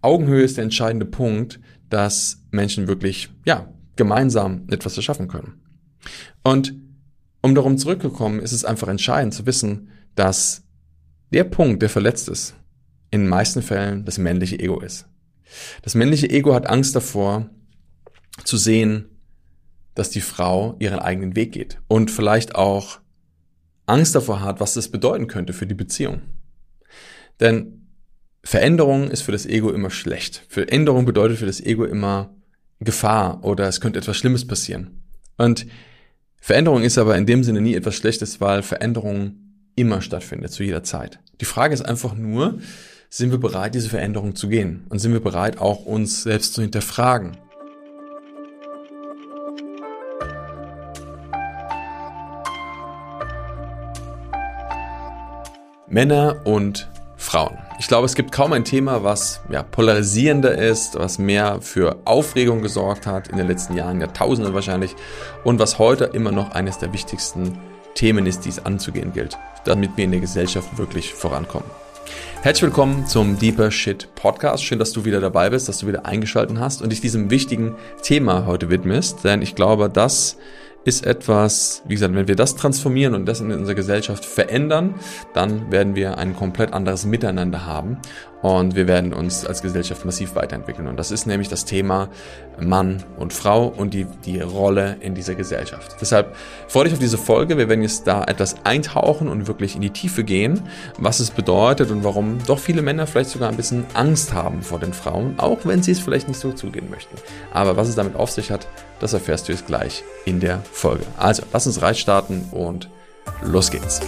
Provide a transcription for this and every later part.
Augenhöhe ist der entscheidende Punkt, dass Menschen wirklich, ja, gemeinsam etwas erschaffen können. Und um darum zurückzukommen, ist es einfach entscheidend zu wissen, dass der Punkt, der verletzt ist, in den meisten Fällen das männliche Ego ist. Das männliche Ego hat Angst davor, zu sehen, dass die Frau ihren eigenen Weg geht und vielleicht auch Angst davor hat, was das bedeuten könnte für die Beziehung. Denn Veränderung ist für das Ego immer schlecht. Veränderung bedeutet für das Ego immer Gefahr oder es könnte etwas Schlimmes passieren. Und Veränderung ist aber in dem Sinne nie etwas Schlechtes, weil Veränderung immer stattfindet, zu jeder Zeit. Die Frage ist einfach nur, sind wir bereit, diese Veränderung zu gehen? Und sind wir bereit, auch uns selbst zu hinterfragen? Männer und Frauen. Ich glaube, es gibt kaum ein Thema, was ja, polarisierender ist, was mehr für Aufregung gesorgt hat in den letzten Jahren, Jahrtausenden wahrscheinlich, und was heute immer noch eines der wichtigsten Themen ist, die es anzugehen gilt, damit wir in der Gesellschaft wirklich vorankommen. Herzlich willkommen zum Deeper Shit Podcast. Schön, dass du wieder dabei bist, dass du wieder eingeschaltet hast und dich diesem wichtigen Thema heute widmest, denn ich glaube, dass ist etwas, wie gesagt, wenn wir das transformieren und das in unserer Gesellschaft verändern, dann werden wir ein komplett anderes Miteinander haben und wir werden uns als Gesellschaft massiv weiterentwickeln. Und das ist nämlich das Thema Mann und Frau und die, die Rolle in dieser Gesellschaft. Deshalb freue dich auf diese Folge. Wir werden jetzt da etwas eintauchen und wirklich in die Tiefe gehen, was es bedeutet und warum doch viele Männer vielleicht sogar ein bisschen Angst haben vor den Frauen, auch wenn sie es vielleicht nicht so zugehen möchten. Aber was es damit auf sich hat, das erfährst du jetzt gleich in der Folge. Also, lass uns reinstarten und los geht's.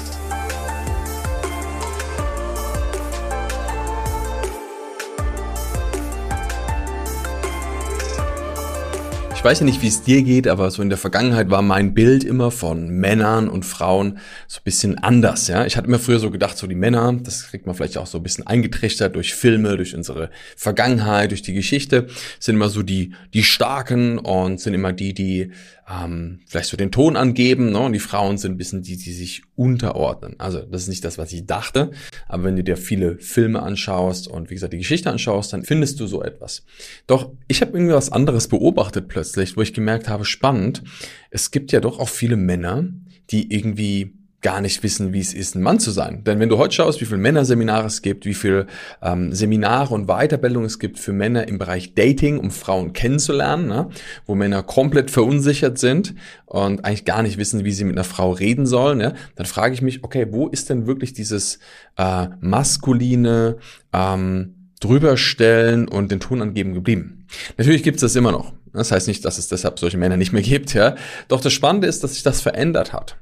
Ich weiß ja nicht, wie es dir geht, aber so in der Vergangenheit war mein Bild immer von Männern und Frauen so ein bisschen anders, ja. Ich hatte immer früher so gedacht, so die Männer, das kriegt man vielleicht auch so ein bisschen eingetrichtert durch Filme, durch unsere Vergangenheit, durch die Geschichte, sind immer so die, die Starken und sind immer die, die ähm, vielleicht so den Ton angeben, ne? und die Frauen sind ein bisschen die, die sich unterordnen. Also das ist nicht das, was ich dachte, aber wenn du dir viele Filme anschaust und wie gesagt die Geschichte anschaust, dann findest du so etwas. Doch ich habe irgendwie was anderes beobachtet plötzlich, wo ich gemerkt habe, spannend, es gibt ja doch auch viele Männer, die irgendwie gar nicht wissen, wie es ist, ein Mann zu sein. Denn wenn du heute schaust, wie viele Männerseminare es gibt, wie viele ähm, Seminare und Weiterbildung es gibt für Männer im Bereich Dating, um Frauen kennenzulernen, ne? wo Männer komplett verunsichert sind und eigentlich gar nicht wissen, wie sie mit einer Frau reden sollen, ne? dann frage ich mich, okay, wo ist denn wirklich dieses äh, maskuline ähm, drüberstellen und den Ton angeben geblieben? Natürlich gibt es das immer noch. Das heißt nicht, dass es deshalb solche Männer nicht mehr gibt, ja. Doch das Spannende ist, dass sich das verändert hat.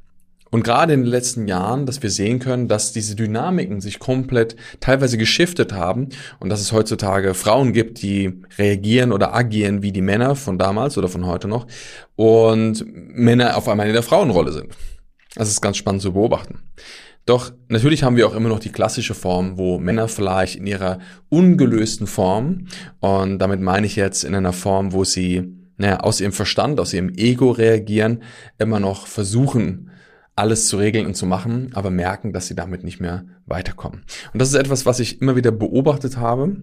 Und gerade in den letzten Jahren, dass wir sehen können, dass diese Dynamiken sich komplett teilweise geschiftet haben und dass es heutzutage Frauen gibt, die reagieren oder agieren wie die Männer von damals oder von heute noch und Männer auf einmal in der Frauenrolle sind. Das ist ganz spannend zu beobachten. Doch natürlich haben wir auch immer noch die klassische Form, wo Männer vielleicht in ihrer ungelösten Form, und damit meine ich jetzt in einer Form, wo sie naja, aus ihrem Verstand, aus ihrem Ego reagieren, immer noch versuchen, alles zu regeln und zu machen, aber merken, dass sie damit nicht mehr weiterkommen. Und das ist etwas, was ich immer wieder beobachtet habe.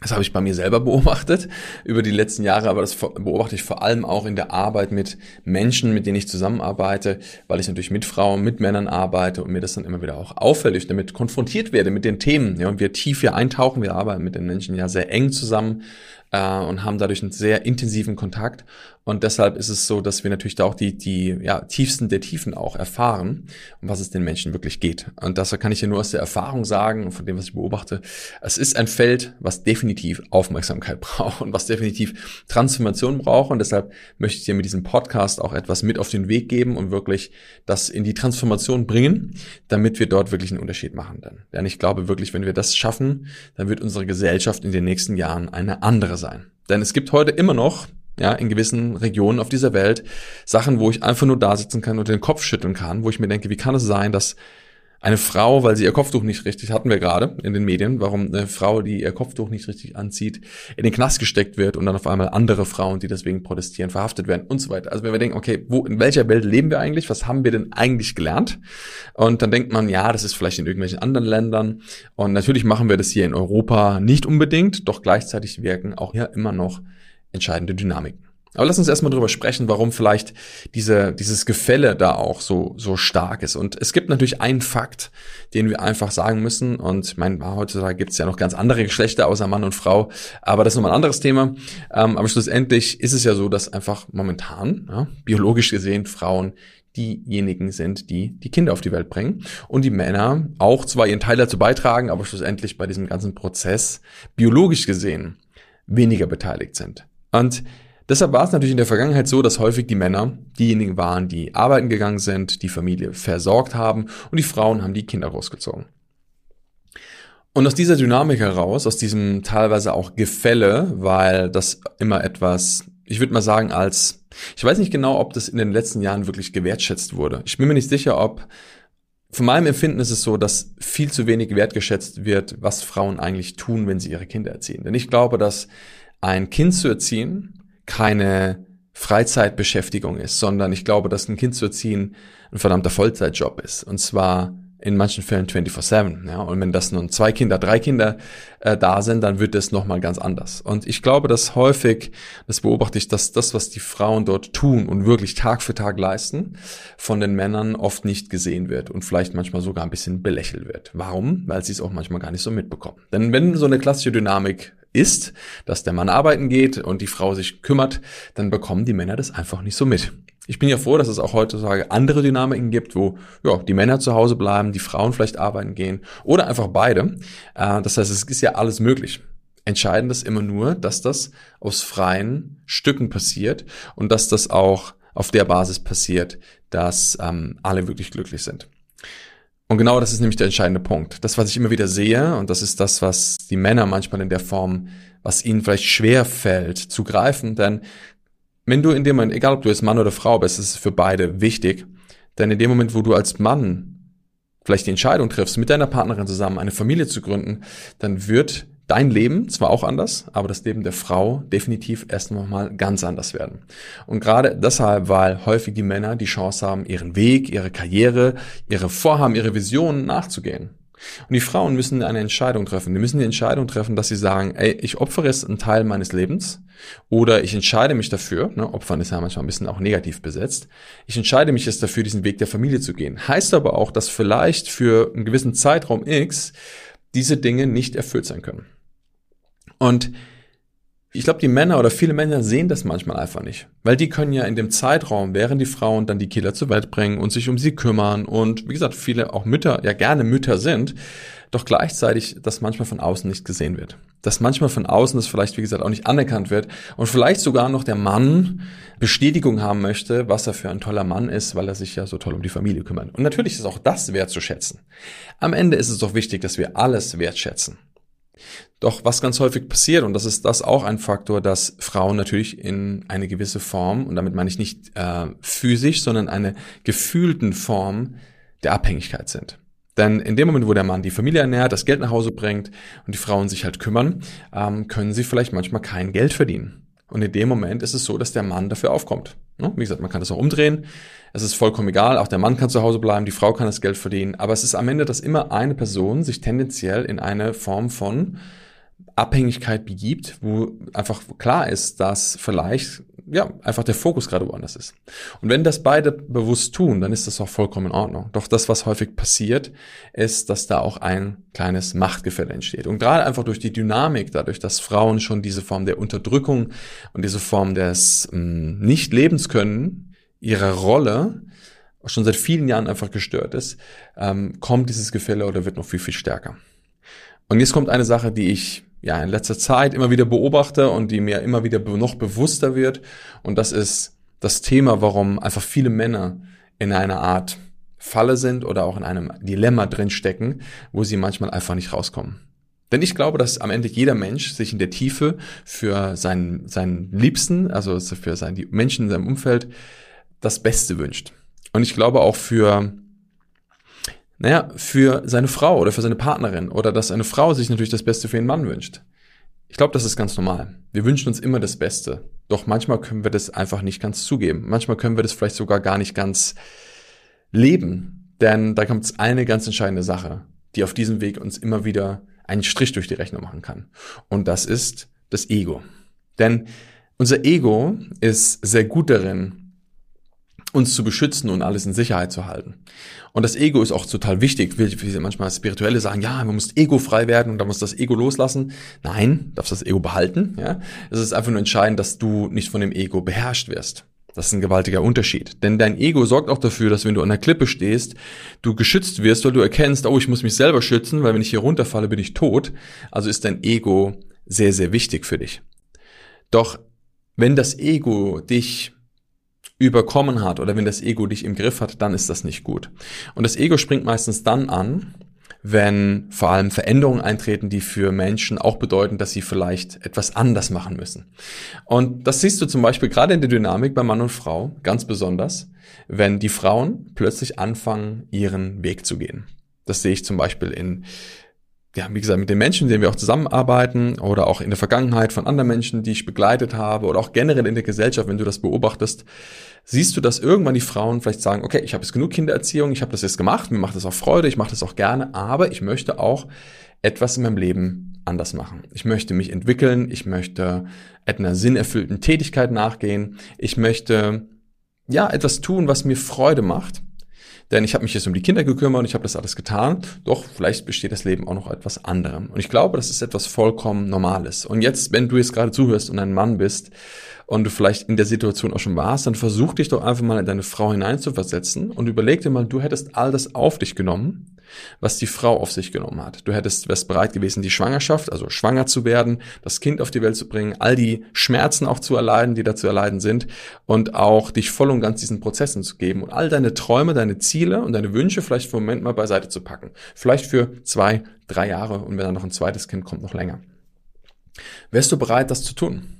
Das habe ich bei mir selber beobachtet über die letzten Jahre, aber das beobachte ich vor allem auch in der Arbeit mit Menschen, mit denen ich zusammenarbeite, weil ich natürlich mit Frauen, mit Männern arbeite und mir das dann immer wieder auch auffällt, ich damit konfrontiert werde mit den Themen. Ja, und wir tief hier eintauchen, wir arbeiten mit den Menschen ja sehr eng zusammen äh, und haben dadurch einen sehr intensiven Kontakt. Und deshalb ist es so, dass wir natürlich da auch die, die ja, tiefsten der Tiefen auch erfahren, um was es den Menschen wirklich geht. Und das kann ich ja nur aus der Erfahrung sagen und von dem, was ich beobachte. Es ist ein Feld, was definitiv Aufmerksamkeit braucht und was definitiv Transformation braucht. Und deshalb möchte ich dir mit diesem Podcast auch etwas mit auf den Weg geben und wirklich das in die Transformation bringen, damit wir dort wirklich einen Unterschied machen. Denn ich glaube wirklich, wenn wir das schaffen, dann wird unsere Gesellschaft in den nächsten Jahren eine andere sein. Denn es gibt heute immer noch ja, in gewissen Regionen auf dieser Welt Sachen, wo ich einfach nur da sitzen kann und den Kopf schütteln kann, wo ich mir denke, wie kann es sein, dass eine Frau, weil sie ihr Kopftuch nicht richtig, hatten wir gerade in den Medien, warum eine Frau, die ihr Kopftuch nicht richtig anzieht, in den Knast gesteckt wird und dann auf einmal andere Frauen, die deswegen protestieren, verhaftet werden und so weiter. Also wenn wir denken, okay, wo, in welcher Welt leben wir eigentlich? Was haben wir denn eigentlich gelernt? Und dann denkt man, ja, das ist vielleicht in irgendwelchen anderen Ländern. Und natürlich machen wir das hier in Europa nicht unbedingt, doch gleichzeitig wirken auch hier immer noch entscheidende Dynamiken. Aber lass uns erstmal drüber sprechen, warum vielleicht diese, dieses Gefälle da auch so, so stark ist. Und es gibt natürlich einen Fakt, den wir einfach sagen müssen. Und ich meine, heutzutage gibt es ja noch ganz andere Geschlechter außer Mann und Frau. Aber das ist nochmal ein anderes Thema. Ähm, aber schlussendlich ist es ja so, dass einfach momentan, ja, biologisch gesehen, Frauen diejenigen sind, die die Kinder auf die Welt bringen. Und die Männer auch zwar ihren Teil dazu beitragen, aber schlussendlich bei diesem ganzen Prozess biologisch gesehen weniger beteiligt sind. Und Deshalb war es natürlich in der Vergangenheit so, dass häufig die Männer diejenigen waren, die arbeiten gegangen sind, die Familie versorgt haben und die Frauen haben die Kinder großgezogen. Und aus dieser Dynamik heraus, aus diesem teilweise auch Gefälle, weil das immer etwas, ich würde mal sagen, als, ich weiß nicht genau, ob das in den letzten Jahren wirklich gewertschätzt wurde. Ich bin mir nicht sicher, ob, von meinem Empfinden ist es so, dass viel zu wenig wertgeschätzt wird, was Frauen eigentlich tun, wenn sie ihre Kinder erziehen. Denn ich glaube, dass ein Kind zu erziehen, keine Freizeitbeschäftigung ist, sondern ich glaube, dass ein Kind zu erziehen ein verdammter Vollzeitjob ist. Und zwar in manchen Fällen 24-7. Ja? Und wenn das nun zwei Kinder, drei Kinder äh, da sind, dann wird es nochmal ganz anders. Und ich glaube, dass häufig, das beobachte ich, dass das, was die Frauen dort tun und wirklich Tag für Tag leisten, von den Männern oft nicht gesehen wird und vielleicht manchmal sogar ein bisschen belächelt wird. Warum? Weil sie es auch manchmal gar nicht so mitbekommen. Denn wenn so eine klassische Dynamik ist, dass der Mann arbeiten geht und die Frau sich kümmert, dann bekommen die Männer das einfach nicht so mit. Ich bin ja froh, dass es auch heutzutage andere Dynamiken gibt, wo ja, die Männer zu Hause bleiben, die Frauen vielleicht arbeiten gehen oder einfach beide. Äh, das heißt, es ist ja alles möglich. Entscheidend ist immer nur, dass das aus freien Stücken passiert und dass das auch auf der Basis passiert, dass ähm, alle wirklich glücklich sind. Und genau das ist nämlich der entscheidende Punkt. Das, was ich immer wieder sehe, und das ist das, was die Männer manchmal in der Form, was ihnen vielleicht schwer fällt, zu greifen, denn wenn du in dem Moment, egal ob du jetzt Mann oder Frau bist, ist es für beide wichtig, denn in dem Moment, wo du als Mann vielleicht die Entscheidung triffst, mit deiner Partnerin zusammen eine Familie zu gründen, dann wird dein Leben zwar auch anders, aber das Leben der Frau definitiv erst nochmal ganz anders werden. Und gerade deshalb, weil häufig die Männer die Chance haben, ihren Weg, ihre Karriere, ihre Vorhaben, ihre Visionen nachzugehen. Und die Frauen müssen eine Entscheidung treffen. Die müssen die Entscheidung treffen, dass sie sagen, ey, ich opfere jetzt einen Teil meines Lebens oder ich entscheide mich dafür, ne, Opfern ist ja manchmal ein bisschen auch negativ besetzt, ich entscheide mich jetzt dafür, diesen Weg der Familie zu gehen. Heißt aber auch, dass vielleicht für einen gewissen Zeitraum X diese Dinge nicht erfüllt sein können. Und ich glaube, die Männer oder viele Männer sehen das manchmal einfach nicht. Weil die können ja in dem Zeitraum, während die Frauen dann die Kinder zur Welt bringen und sich um sie kümmern und wie gesagt, viele auch Mütter, ja gerne Mütter sind, doch gleichzeitig das manchmal von außen nicht gesehen wird. Dass manchmal von außen das vielleicht, wie gesagt, auch nicht anerkannt wird und vielleicht sogar noch der Mann Bestätigung haben möchte, was er für ein toller Mann ist, weil er sich ja so toll um die Familie kümmert. Und natürlich ist auch das wertzuschätzen. Am Ende ist es doch wichtig, dass wir alles wertschätzen. Doch was ganz häufig passiert, und das ist das auch ein Faktor, dass Frauen natürlich in eine gewisse Form, und damit meine ich nicht äh, physisch, sondern eine gefühlten Form der Abhängigkeit sind. Denn in dem Moment, wo der Mann die Familie ernährt, das Geld nach Hause bringt und die Frauen sich halt kümmern, ähm, können sie vielleicht manchmal kein Geld verdienen. Und in dem Moment ist es so, dass der Mann dafür aufkommt. Ne? Wie gesagt, man kann das auch umdrehen. Es ist vollkommen egal. Auch der Mann kann zu Hause bleiben, die Frau kann das Geld verdienen. Aber es ist am Ende, dass immer eine Person sich tendenziell in eine Form von Abhängigkeit begibt, wo einfach klar ist, dass vielleicht ja einfach der Fokus gerade woanders ist. Und wenn das beide bewusst tun, dann ist das auch vollkommen in Ordnung. Doch das, was häufig passiert, ist, dass da auch ein kleines Machtgefälle entsteht. Und gerade einfach durch die Dynamik, dadurch, dass Frauen schon diese Form der Unterdrückung und diese Form des ähm, Nicht-Lebens können, ihrer Rolle schon seit vielen Jahren einfach gestört ist, ähm, kommt dieses Gefälle oder wird noch viel, viel stärker. Und jetzt kommt eine Sache, die ich ja in letzter Zeit immer wieder beobachte und die mir immer wieder noch bewusster wird. Und das ist das Thema, warum einfach viele Männer in einer Art Falle sind oder auch in einem Dilemma drinstecken, wo sie manchmal einfach nicht rauskommen. Denn ich glaube, dass am Ende jeder Mensch sich in der Tiefe für seinen, seinen Liebsten, also für seinen, die Menschen in seinem Umfeld, das Beste wünscht. Und ich glaube auch für Naja, für seine Frau oder für seine Partnerin oder dass eine Frau sich natürlich das Beste für ihren Mann wünscht. Ich glaube, das ist ganz normal. Wir wünschen uns immer das Beste. Doch manchmal können wir das einfach nicht ganz zugeben. Manchmal können wir das vielleicht sogar gar nicht ganz leben. Denn da kommt eine ganz entscheidende Sache, die auf diesem Weg uns immer wieder einen Strich durch die Rechnung machen kann. Und das ist das Ego. Denn unser Ego ist sehr gut darin, uns zu beschützen und alles in Sicherheit zu halten. Und das Ego ist auch total wichtig, wie manchmal Spirituelle sagen, ja, man muss egofrei werden und da muss das Ego loslassen. Nein, darfst das Ego behalten. Ja, Es ist einfach nur entscheidend, dass du nicht von dem Ego beherrscht wirst. Das ist ein gewaltiger Unterschied. Denn dein Ego sorgt auch dafür, dass wenn du an der Klippe stehst, du geschützt wirst, weil du erkennst, oh, ich muss mich selber schützen, weil wenn ich hier runterfalle, bin ich tot. Also ist dein Ego sehr, sehr wichtig für dich. Doch wenn das Ego dich überkommen hat oder wenn das Ego dich im Griff hat, dann ist das nicht gut. Und das Ego springt meistens dann an, wenn vor allem Veränderungen eintreten, die für Menschen auch bedeuten, dass sie vielleicht etwas anders machen müssen. Und das siehst du zum Beispiel gerade in der Dynamik bei Mann und Frau ganz besonders, wenn die Frauen plötzlich anfangen, ihren Weg zu gehen. Das sehe ich zum Beispiel in ja, wie gesagt, mit den Menschen, mit denen wir auch zusammenarbeiten oder auch in der Vergangenheit von anderen Menschen, die ich begleitet habe oder auch generell in der Gesellschaft, wenn du das beobachtest, siehst du, dass irgendwann die Frauen vielleicht sagen, okay, ich habe jetzt genug Kindererziehung, ich habe das jetzt gemacht, mir macht das auch Freude, ich mache das auch gerne, aber ich möchte auch etwas in meinem Leben anders machen. Ich möchte mich entwickeln, ich möchte einer sinnerfüllten Tätigkeit nachgehen, ich möchte ja etwas tun, was mir Freude macht denn ich habe mich jetzt um die Kinder gekümmert und ich habe das alles getan. Doch vielleicht besteht das Leben auch noch etwas anderem. Und ich glaube, das ist etwas vollkommen Normales. Und jetzt, wenn du jetzt gerade zuhörst und ein Mann bist und du vielleicht in der Situation auch schon warst, dann versuch dich doch einfach mal in deine Frau hineinzuversetzen und überleg dir mal, du hättest all das auf dich genommen was die Frau auf sich genommen hat. Du hättest, wärst bereit gewesen, die Schwangerschaft, also schwanger zu werden, das Kind auf die Welt zu bringen, all die Schmerzen auch zu erleiden, die da zu erleiden sind und auch dich voll und ganz diesen Prozessen zu geben und all deine Träume, deine Ziele und deine Wünsche vielleicht für einen Moment mal beiseite zu packen. Vielleicht für zwei, drei Jahre und wenn dann noch ein zweites Kind kommt, noch länger. Wärst du bereit, das zu tun?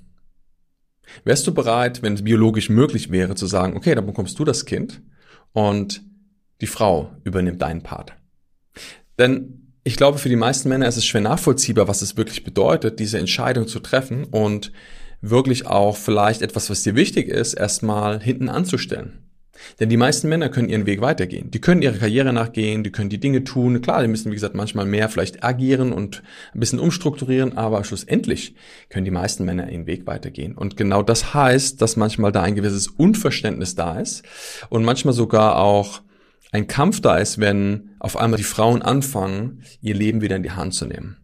Wärst du bereit, wenn es biologisch möglich wäre, zu sagen, okay, dann bekommst du das Kind und die Frau übernimmt deinen Part? Denn ich glaube, für die meisten Männer ist es schwer nachvollziehbar, was es wirklich bedeutet, diese Entscheidung zu treffen und wirklich auch vielleicht etwas, was dir wichtig ist, erstmal hinten anzustellen. Denn die meisten Männer können ihren Weg weitergehen. Die können ihre Karriere nachgehen, die können die Dinge tun. Klar, die müssen, wie gesagt, manchmal mehr vielleicht agieren und ein bisschen umstrukturieren, aber schlussendlich können die meisten Männer ihren Weg weitergehen. Und genau das heißt, dass manchmal da ein gewisses Unverständnis da ist und manchmal sogar auch ein Kampf da ist, wenn auf einmal die Frauen anfangen, ihr Leben wieder in die Hand zu nehmen.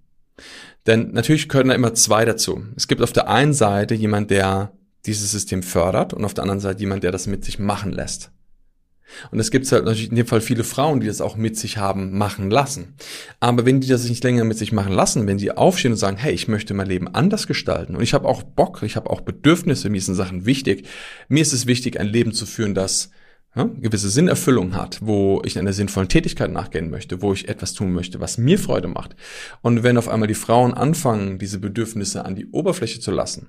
Denn natürlich gehören da immer zwei dazu. Es gibt auf der einen Seite jemand, der dieses System fördert und auf der anderen Seite jemand, der das mit sich machen lässt. Und es gibt halt natürlich in dem Fall viele Frauen, die das auch mit sich haben machen lassen. Aber wenn die das nicht länger mit sich machen lassen, wenn die aufstehen und sagen, hey, ich möchte mein Leben anders gestalten und ich habe auch Bock, ich habe auch Bedürfnisse, mir sind Sachen wichtig. Mir ist es wichtig, ein Leben zu führen, das ja, gewisse Sinnerfüllung hat, wo ich einer sinnvollen Tätigkeit nachgehen möchte, wo ich etwas tun möchte, was mir Freude macht. Und wenn auf einmal die Frauen anfangen, diese Bedürfnisse an die Oberfläche zu lassen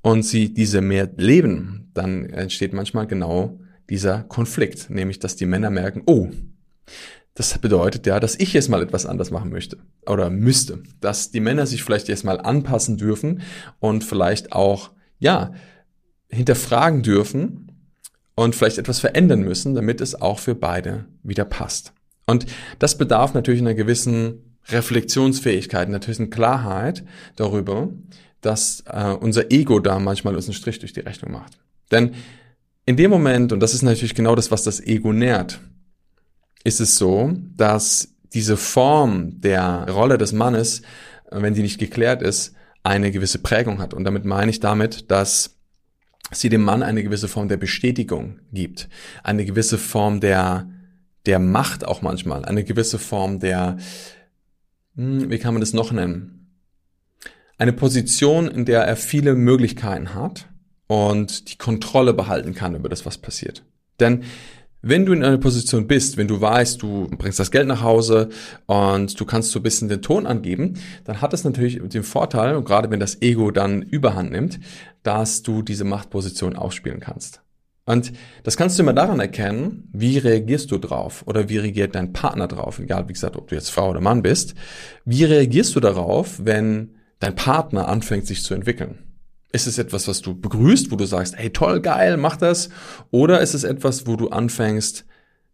und sie diese mehr leben, dann entsteht manchmal genau dieser Konflikt, nämlich dass die Männer merken, oh, das bedeutet ja, dass ich jetzt mal etwas anders machen möchte oder müsste, dass die Männer sich vielleicht jetzt mal anpassen dürfen und vielleicht auch, ja, hinterfragen dürfen, und vielleicht etwas verändern müssen, damit es auch für beide wieder passt. Und das bedarf natürlich einer gewissen Reflexionsfähigkeit, natürlich eine Klarheit darüber, dass äh, unser Ego da manchmal uns einen Strich durch die Rechnung macht. Denn in dem Moment, und das ist natürlich genau das, was das Ego nährt, ist es so, dass diese Form der Rolle des Mannes, wenn sie nicht geklärt ist, eine gewisse Prägung hat. Und damit meine ich damit, dass sie dem Mann eine gewisse Form der Bestätigung gibt, eine gewisse Form der, der Macht auch manchmal, eine gewisse Form der, hm, wie kann man das noch nennen? Eine Position, in der er viele Möglichkeiten hat und die Kontrolle behalten kann über das, was passiert. Denn wenn du in einer Position bist, wenn du weißt, du bringst das Geld nach Hause und du kannst so ein bisschen den Ton angeben, dann hat es natürlich den Vorteil, und gerade wenn das Ego dann überhand nimmt, dass du diese Machtposition ausspielen kannst. Und das kannst du immer daran erkennen, wie reagierst du drauf oder wie reagiert dein Partner drauf, egal wie gesagt, ob du jetzt Frau oder Mann bist. Wie reagierst du darauf, wenn dein Partner anfängt sich zu entwickeln? Ist es etwas, was du begrüßt, wo du sagst, hey toll, geil, mach das? Oder ist es etwas, wo du anfängst,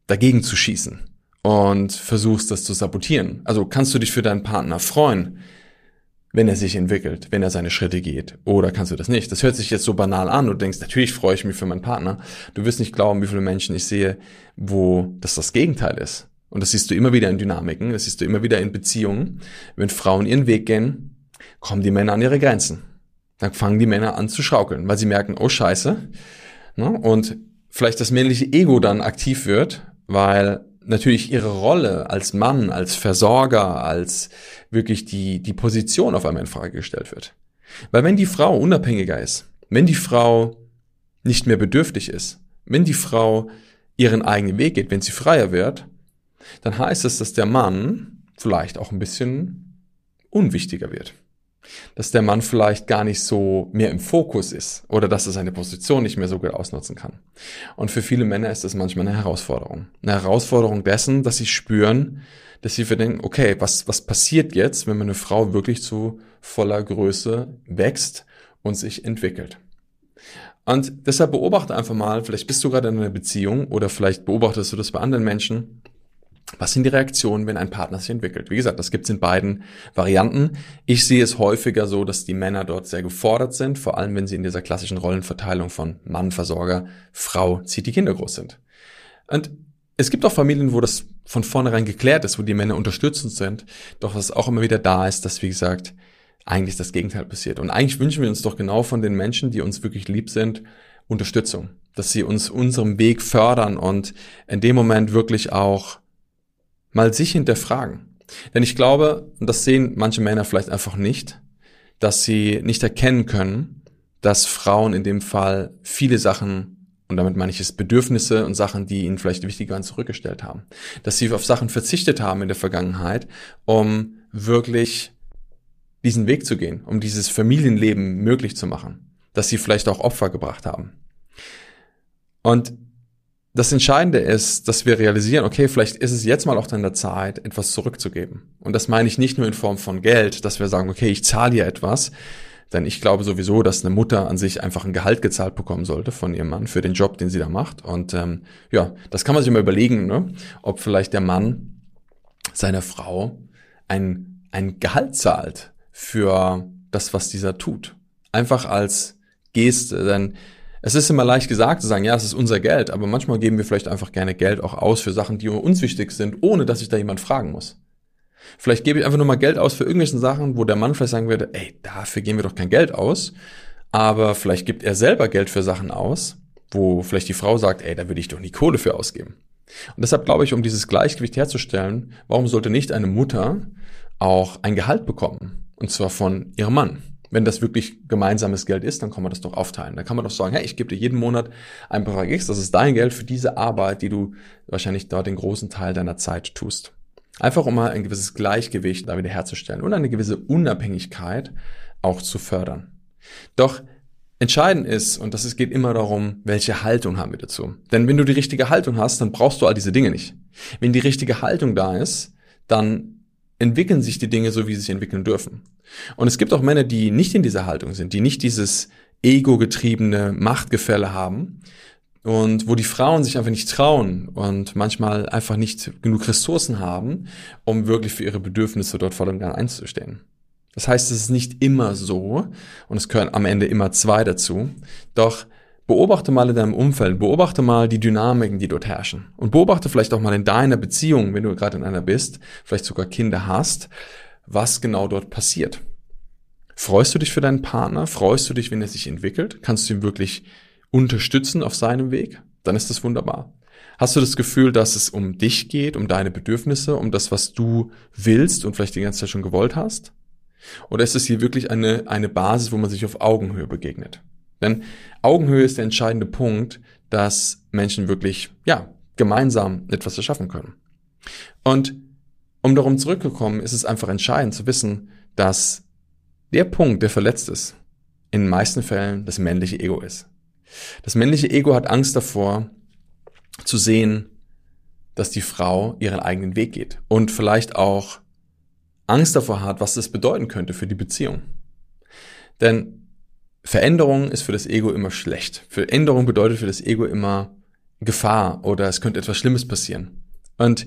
dagegen zu schießen und versuchst, das zu sabotieren? Also kannst du dich für deinen Partner freuen, wenn er sich entwickelt, wenn er seine Schritte geht? Oder kannst du das nicht? Das hört sich jetzt so banal an. Du denkst, natürlich freue ich mich für meinen Partner. Du wirst nicht glauben, wie viele Menschen ich sehe, wo das das Gegenteil ist. Und das siehst du immer wieder in Dynamiken, das siehst du immer wieder in Beziehungen. Wenn Frauen ihren Weg gehen, kommen die Männer an ihre Grenzen. Dann fangen die Männer an zu schaukeln, weil sie merken, oh scheiße. Ne? Und vielleicht das männliche Ego dann aktiv wird, weil natürlich ihre Rolle als Mann, als Versorger, als wirklich die, die Position auf einmal in Frage gestellt wird. Weil wenn die Frau unabhängiger ist, wenn die Frau nicht mehr bedürftig ist, wenn die Frau ihren eigenen Weg geht, wenn sie freier wird, dann heißt es, dass der Mann vielleicht auch ein bisschen unwichtiger wird dass der Mann vielleicht gar nicht so mehr im Fokus ist oder dass er seine Position nicht mehr so gut ausnutzen kann. Und für viele Männer ist das manchmal eine Herausforderung. Eine Herausforderung dessen, dass sie spüren, dass sie denken, okay, was, was passiert jetzt, wenn meine Frau wirklich zu voller Größe wächst und sich entwickelt? Und deshalb beobachte einfach mal, vielleicht bist du gerade in einer Beziehung oder vielleicht beobachtest du das bei anderen Menschen was sind die Reaktionen, wenn ein Partner sich entwickelt? Wie gesagt, das gibt's in beiden Varianten. Ich sehe es häufiger so, dass die Männer dort sehr gefordert sind, vor allem wenn sie in dieser klassischen Rollenverteilung von Mann, Versorger, Frau zieht die Kinder groß sind. Und es gibt auch Familien, wo das von vornherein geklärt ist, wo die Männer unterstützend sind, doch was auch immer wieder da ist, dass, wie gesagt, eigentlich das Gegenteil passiert. Und eigentlich wünschen wir uns doch genau von den Menschen, die uns wirklich lieb sind, Unterstützung, dass sie uns unserem Weg fördern und in dem Moment wirklich auch mal sich hinterfragen. Denn ich glaube, und das sehen manche Männer vielleicht einfach nicht, dass sie nicht erkennen können, dass Frauen in dem Fall viele Sachen, und damit meine ich es Bedürfnisse und Sachen, die ihnen vielleicht wichtig waren, zurückgestellt haben. Dass sie auf Sachen verzichtet haben in der Vergangenheit, um wirklich diesen Weg zu gehen, um dieses Familienleben möglich zu machen. Dass sie vielleicht auch Opfer gebracht haben. Und das Entscheidende ist, dass wir realisieren, okay, vielleicht ist es jetzt mal auch an der Zeit, etwas zurückzugeben. Und das meine ich nicht nur in Form von Geld, dass wir sagen, okay, ich zahle hier etwas, denn ich glaube sowieso, dass eine Mutter an sich einfach ein Gehalt gezahlt bekommen sollte von ihrem Mann für den Job, den sie da macht. Und ähm, ja, das kann man sich mal überlegen, ne? ob vielleicht der Mann seiner Frau ein, ein Gehalt zahlt für das, was dieser tut. Einfach als Geste, denn es ist immer leicht gesagt zu sagen, ja, es ist unser Geld, aber manchmal geben wir vielleicht einfach gerne Geld auch aus für Sachen, die uns wichtig sind, ohne dass sich da jemand fragen muss. Vielleicht gebe ich einfach nur mal Geld aus für irgendwelche Sachen, wo der Mann vielleicht sagen würde, ey, dafür geben wir doch kein Geld aus. Aber vielleicht gibt er selber Geld für Sachen aus, wo vielleicht die Frau sagt, ey, da würde ich doch nie Kohle für ausgeben. Und deshalb glaube ich, um dieses Gleichgewicht herzustellen, warum sollte nicht eine Mutter auch ein Gehalt bekommen? Und zwar von ihrem Mann wenn das wirklich gemeinsames Geld ist, dann kann man das doch aufteilen. Dann kann man doch sagen, hey, ich gebe dir jeden Monat einen Betrag X, das ist dein Geld für diese Arbeit, die du wahrscheinlich dort den großen Teil deiner Zeit tust. Einfach um mal ein gewisses Gleichgewicht da wieder herzustellen und eine gewisse Unabhängigkeit auch zu fördern. Doch entscheidend ist, und das geht immer darum, welche Haltung haben wir dazu. Denn wenn du die richtige Haltung hast, dann brauchst du all diese Dinge nicht. Wenn die richtige Haltung da ist, dann entwickeln sich die Dinge so, wie sie sich entwickeln dürfen. Und es gibt auch Männer, die nicht in dieser Haltung sind, die nicht dieses ego-getriebene Machtgefälle haben und wo die Frauen sich einfach nicht trauen und manchmal einfach nicht genug Ressourcen haben, um wirklich für ihre Bedürfnisse dort voll und ganz einzustehen. Das heißt, es ist nicht immer so und es gehören am Ende immer zwei dazu. Doch Beobachte mal in deinem Umfeld, beobachte mal die Dynamiken, die dort herrschen. Und beobachte vielleicht auch mal in deiner Beziehung, wenn du gerade in einer bist, vielleicht sogar Kinder hast, was genau dort passiert. Freust du dich für deinen Partner? Freust du dich, wenn er sich entwickelt? Kannst du ihn wirklich unterstützen auf seinem Weg? Dann ist das wunderbar. Hast du das Gefühl, dass es um dich geht, um deine Bedürfnisse, um das, was du willst und vielleicht die ganze Zeit schon gewollt hast? Oder ist es hier wirklich eine, eine Basis, wo man sich auf Augenhöhe begegnet? Denn Augenhöhe ist der entscheidende Punkt, dass Menschen wirklich, ja, gemeinsam etwas erschaffen können. Und um darum zurückzukommen, ist es einfach entscheidend zu wissen, dass der Punkt, der verletzt ist, in den meisten Fällen das männliche Ego ist. Das männliche Ego hat Angst davor, zu sehen, dass die Frau ihren eigenen Weg geht und vielleicht auch Angst davor hat, was das bedeuten könnte für die Beziehung. Denn Veränderung ist für das Ego immer schlecht. Veränderung bedeutet für das Ego immer Gefahr oder es könnte etwas Schlimmes passieren. Und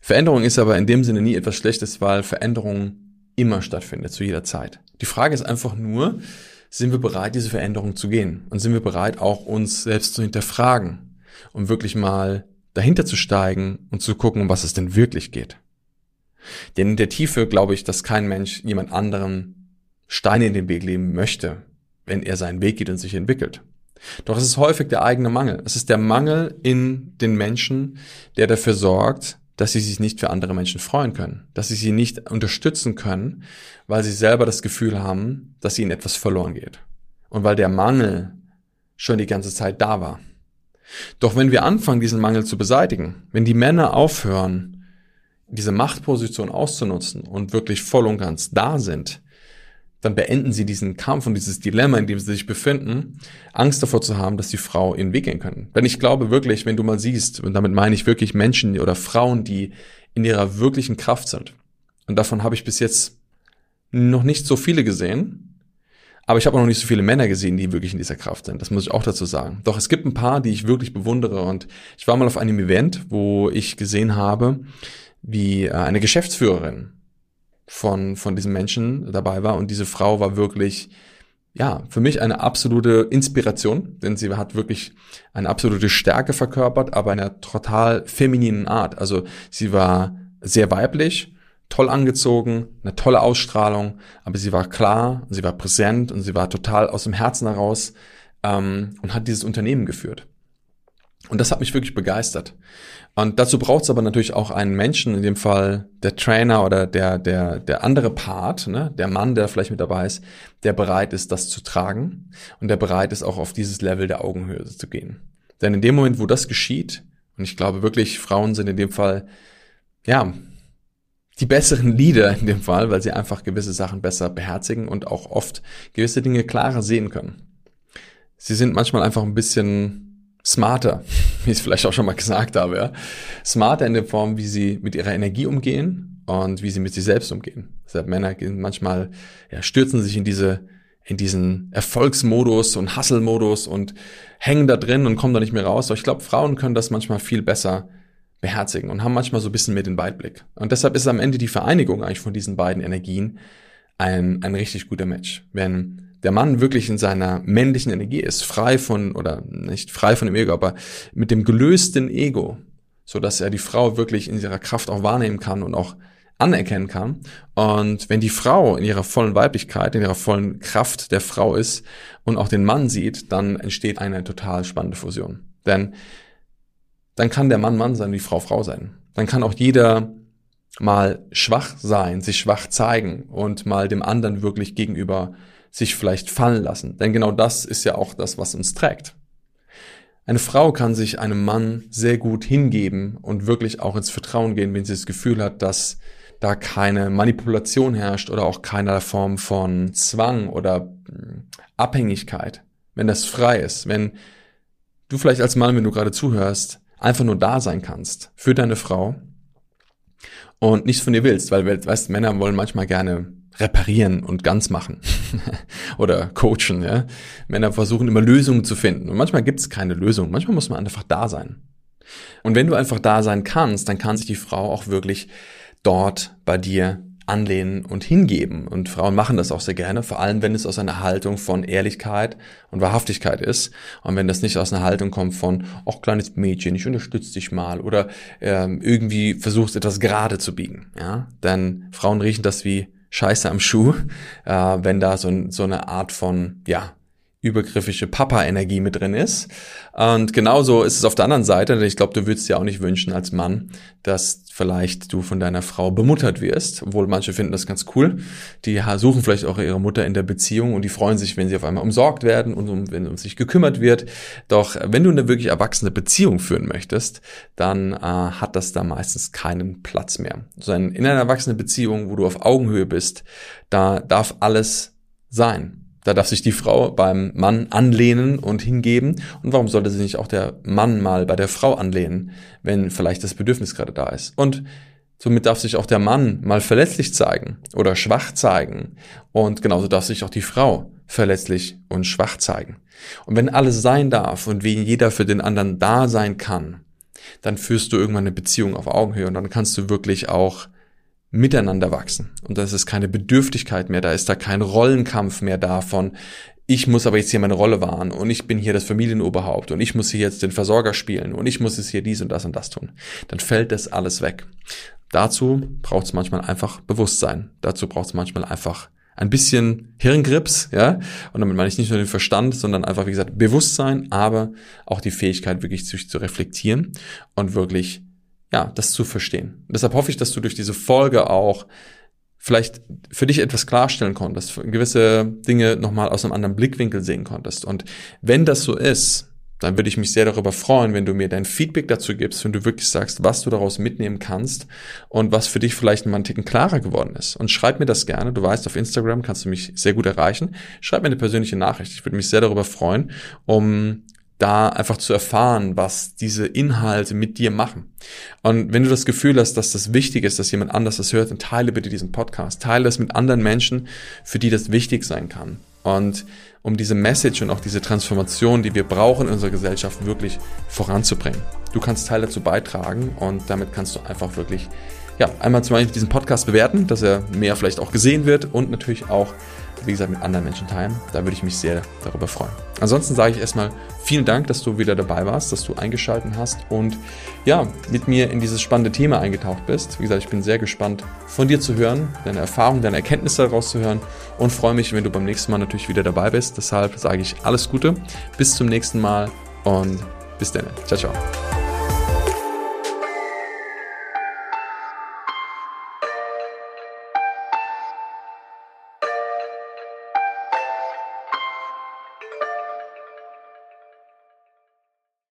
Veränderung ist aber in dem Sinne nie etwas Schlechtes, weil Veränderung immer stattfindet, zu jeder Zeit. Die Frage ist einfach nur, sind wir bereit, diese Veränderung zu gehen? Und sind wir bereit, auch uns selbst zu hinterfragen, um wirklich mal dahinter zu steigen und zu gucken, um was es denn wirklich geht? Denn in der Tiefe glaube ich, dass kein Mensch jemand anderem Steine in den Weg leben möchte, wenn er seinen Weg geht und sich entwickelt. Doch es ist häufig der eigene Mangel. Es ist der Mangel in den Menschen, der dafür sorgt, dass sie sich nicht für andere Menschen freuen können, dass sie sie nicht unterstützen können, weil sie selber das Gefühl haben, dass ihnen etwas verloren geht. Und weil der Mangel schon die ganze Zeit da war. Doch wenn wir anfangen, diesen Mangel zu beseitigen, wenn die Männer aufhören, diese Machtposition auszunutzen und wirklich voll und ganz da sind, dann beenden sie diesen Kampf und dieses Dilemma, in dem sie sich befinden, Angst davor zu haben, dass die Frau ihren Weg gehen können. Denn ich glaube wirklich, wenn du mal siehst, und damit meine ich wirklich Menschen oder Frauen, die in ihrer wirklichen Kraft sind, und davon habe ich bis jetzt noch nicht so viele gesehen, aber ich habe auch noch nicht so viele Männer gesehen, die wirklich in dieser Kraft sind. Das muss ich auch dazu sagen. Doch es gibt ein paar, die ich wirklich bewundere. Und ich war mal auf einem Event, wo ich gesehen habe, wie äh, eine Geschäftsführerin von, von diesem Menschen dabei war. Und diese Frau war wirklich, ja, für mich eine absolute Inspiration, denn sie hat wirklich eine absolute Stärke verkörpert, aber in einer total femininen Art. Also sie war sehr weiblich, toll angezogen, eine tolle Ausstrahlung, aber sie war klar, sie war präsent und sie war total aus dem Herzen heraus ähm, und hat dieses Unternehmen geführt. Und das hat mich wirklich begeistert. Und dazu braucht es aber natürlich auch einen Menschen, in dem Fall der Trainer oder der, der, der andere Part, ne, der Mann, der vielleicht mit dabei ist, der bereit ist, das zu tragen und der bereit ist, auch auf dieses Level der Augenhöhe zu gehen. Denn in dem Moment, wo das geschieht, und ich glaube wirklich, Frauen sind in dem Fall, ja, die besseren Leader in dem Fall, weil sie einfach gewisse Sachen besser beherzigen und auch oft gewisse Dinge klarer sehen können. Sie sind manchmal einfach ein bisschen smarter, wie ich es vielleicht auch schon mal gesagt habe, ja. Smarter in der Form, wie sie mit ihrer Energie umgehen und wie sie mit sich selbst umgehen. Deshalb Männer gehen manchmal, ja, stürzen sich in diese, in diesen Erfolgsmodus und Hustle-Modus und hängen da drin und kommen da nicht mehr raus. Aber ich glaube, Frauen können das manchmal viel besser beherzigen und haben manchmal so ein bisschen mehr den Weitblick. Und deshalb ist am Ende die Vereinigung eigentlich von diesen beiden Energien ein, ein richtig guter Match. Wenn der Mann wirklich in seiner männlichen Energie ist, frei von, oder nicht frei von dem Ego, aber mit dem gelösten Ego, so dass er die Frau wirklich in ihrer Kraft auch wahrnehmen kann und auch anerkennen kann. Und wenn die Frau in ihrer vollen Weiblichkeit, in ihrer vollen Kraft der Frau ist und auch den Mann sieht, dann entsteht eine total spannende Fusion. Denn dann kann der Mann Mann sein die Frau Frau sein. Dann kann auch jeder mal schwach sein, sich schwach zeigen und mal dem anderen wirklich gegenüber sich vielleicht fallen lassen. Denn genau das ist ja auch das, was uns trägt. Eine Frau kann sich einem Mann sehr gut hingeben und wirklich auch ins Vertrauen gehen, wenn sie das Gefühl hat, dass da keine Manipulation herrscht oder auch keine Form von Zwang oder hm, Abhängigkeit. Wenn das frei ist, wenn du vielleicht als Mann, wenn du gerade zuhörst, einfach nur da sein kannst für deine Frau und nichts von dir willst, weil, weißt, Männer wollen manchmal gerne reparieren und ganz machen oder coachen. Ja? Männer versuchen immer Lösungen zu finden und manchmal gibt es keine Lösung. Manchmal muss man einfach da sein. Und wenn du einfach da sein kannst, dann kann sich die Frau auch wirklich dort bei dir anlehnen und hingeben. Und Frauen machen das auch sehr gerne, vor allem wenn es aus einer Haltung von Ehrlichkeit und Wahrhaftigkeit ist. Und wenn das nicht aus einer Haltung kommt von, ach kleines Mädchen, ich unterstütze dich mal oder ähm, irgendwie versuchst etwas gerade zu biegen. Ja, denn Frauen riechen das wie Scheiße am Schuh, äh, wenn da so, so eine Art von, ja, übergriffige Papa-Energie mit drin ist. Und genauso ist es auf der anderen Seite, denn ich glaube, du würdest dir auch nicht wünschen als Mann, dass vielleicht du von deiner Frau bemuttert wirst, obwohl manche finden das ganz cool. Die suchen vielleicht auch ihre Mutter in der Beziehung und die freuen sich, wenn sie auf einmal umsorgt werden und um, wenn um sich gekümmert wird. Doch wenn du eine wirklich erwachsene Beziehung führen möchtest, dann äh, hat das da meistens keinen Platz mehr. So in einer erwachsenen Beziehung, wo du auf Augenhöhe bist, da darf alles sein Da darf sich die Frau beim Mann anlehnen und hingeben. Und warum sollte sich nicht auch der Mann mal bei der Frau anlehnen, wenn vielleicht das Bedürfnis gerade da ist? Und somit darf sich auch der Mann mal verletzlich zeigen oder schwach zeigen. Und genauso darf sich auch die Frau verletzlich und schwach zeigen. Und wenn alles sein darf und wie jeder für den anderen da sein kann, dann führst du irgendwann eine Beziehung auf Augenhöhe und dann kannst du wirklich auch miteinander wachsen. Und das ist keine Bedürftigkeit mehr, da ist da kein Rollenkampf mehr davon, ich muss aber jetzt hier meine Rolle wahren und ich bin hier das Familienoberhaupt und ich muss hier jetzt den Versorger spielen und ich muss es hier dies und das und das tun. Dann fällt das alles weg. Dazu braucht es manchmal einfach Bewusstsein. Dazu braucht es manchmal einfach ein bisschen Hirngrips, ja. Und damit meine ich nicht nur den Verstand, sondern einfach, wie gesagt, Bewusstsein, aber auch die Fähigkeit, wirklich sich zu reflektieren und wirklich, ja, das zu verstehen. Deshalb hoffe ich, dass du durch diese Folge auch vielleicht für dich etwas klarstellen konntest, gewisse Dinge nochmal aus einem anderen Blickwinkel sehen konntest. Und wenn das so ist, dann würde ich mich sehr darüber freuen, wenn du mir dein Feedback dazu gibst, wenn du wirklich sagst, was du daraus mitnehmen kannst und was für dich vielleicht mal einen Ticken klarer geworden ist. Und schreib mir das gerne. Du weißt, auf Instagram kannst du mich sehr gut erreichen. Schreib mir eine persönliche Nachricht. Ich würde mich sehr darüber freuen, um da einfach zu erfahren, was diese Inhalte mit dir machen. Und wenn du das Gefühl hast, dass das wichtig ist, dass jemand anders das hört, dann teile bitte diesen Podcast. Teile das mit anderen Menschen, für die das wichtig sein kann. Und um diese Message und auch diese Transformation, die wir brauchen in unserer Gesellschaft, wirklich voranzubringen. Du kannst Teil dazu beitragen und damit kannst du einfach wirklich, ja, einmal zum Beispiel diesen Podcast bewerten, dass er mehr vielleicht auch gesehen wird und natürlich auch wie gesagt, mit anderen Menschen teilen. Da würde ich mich sehr darüber freuen. Ansonsten sage ich erstmal vielen Dank, dass du wieder dabei warst, dass du eingeschaltet hast und ja, mit mir in dieses spannende Thema eingetaucht bist. Wie gesagt, ich bin sehr gespannt von dir zu hören, deine Erfahrungen, deine Erkenntnisse daraus zu hören und freue mich, wenn du beim nächsten Mal natürlich wieder dabei bist. Deshalb sage ich alles Gute, bis zum nächsten Mal und bis dann. Ciao, ciao.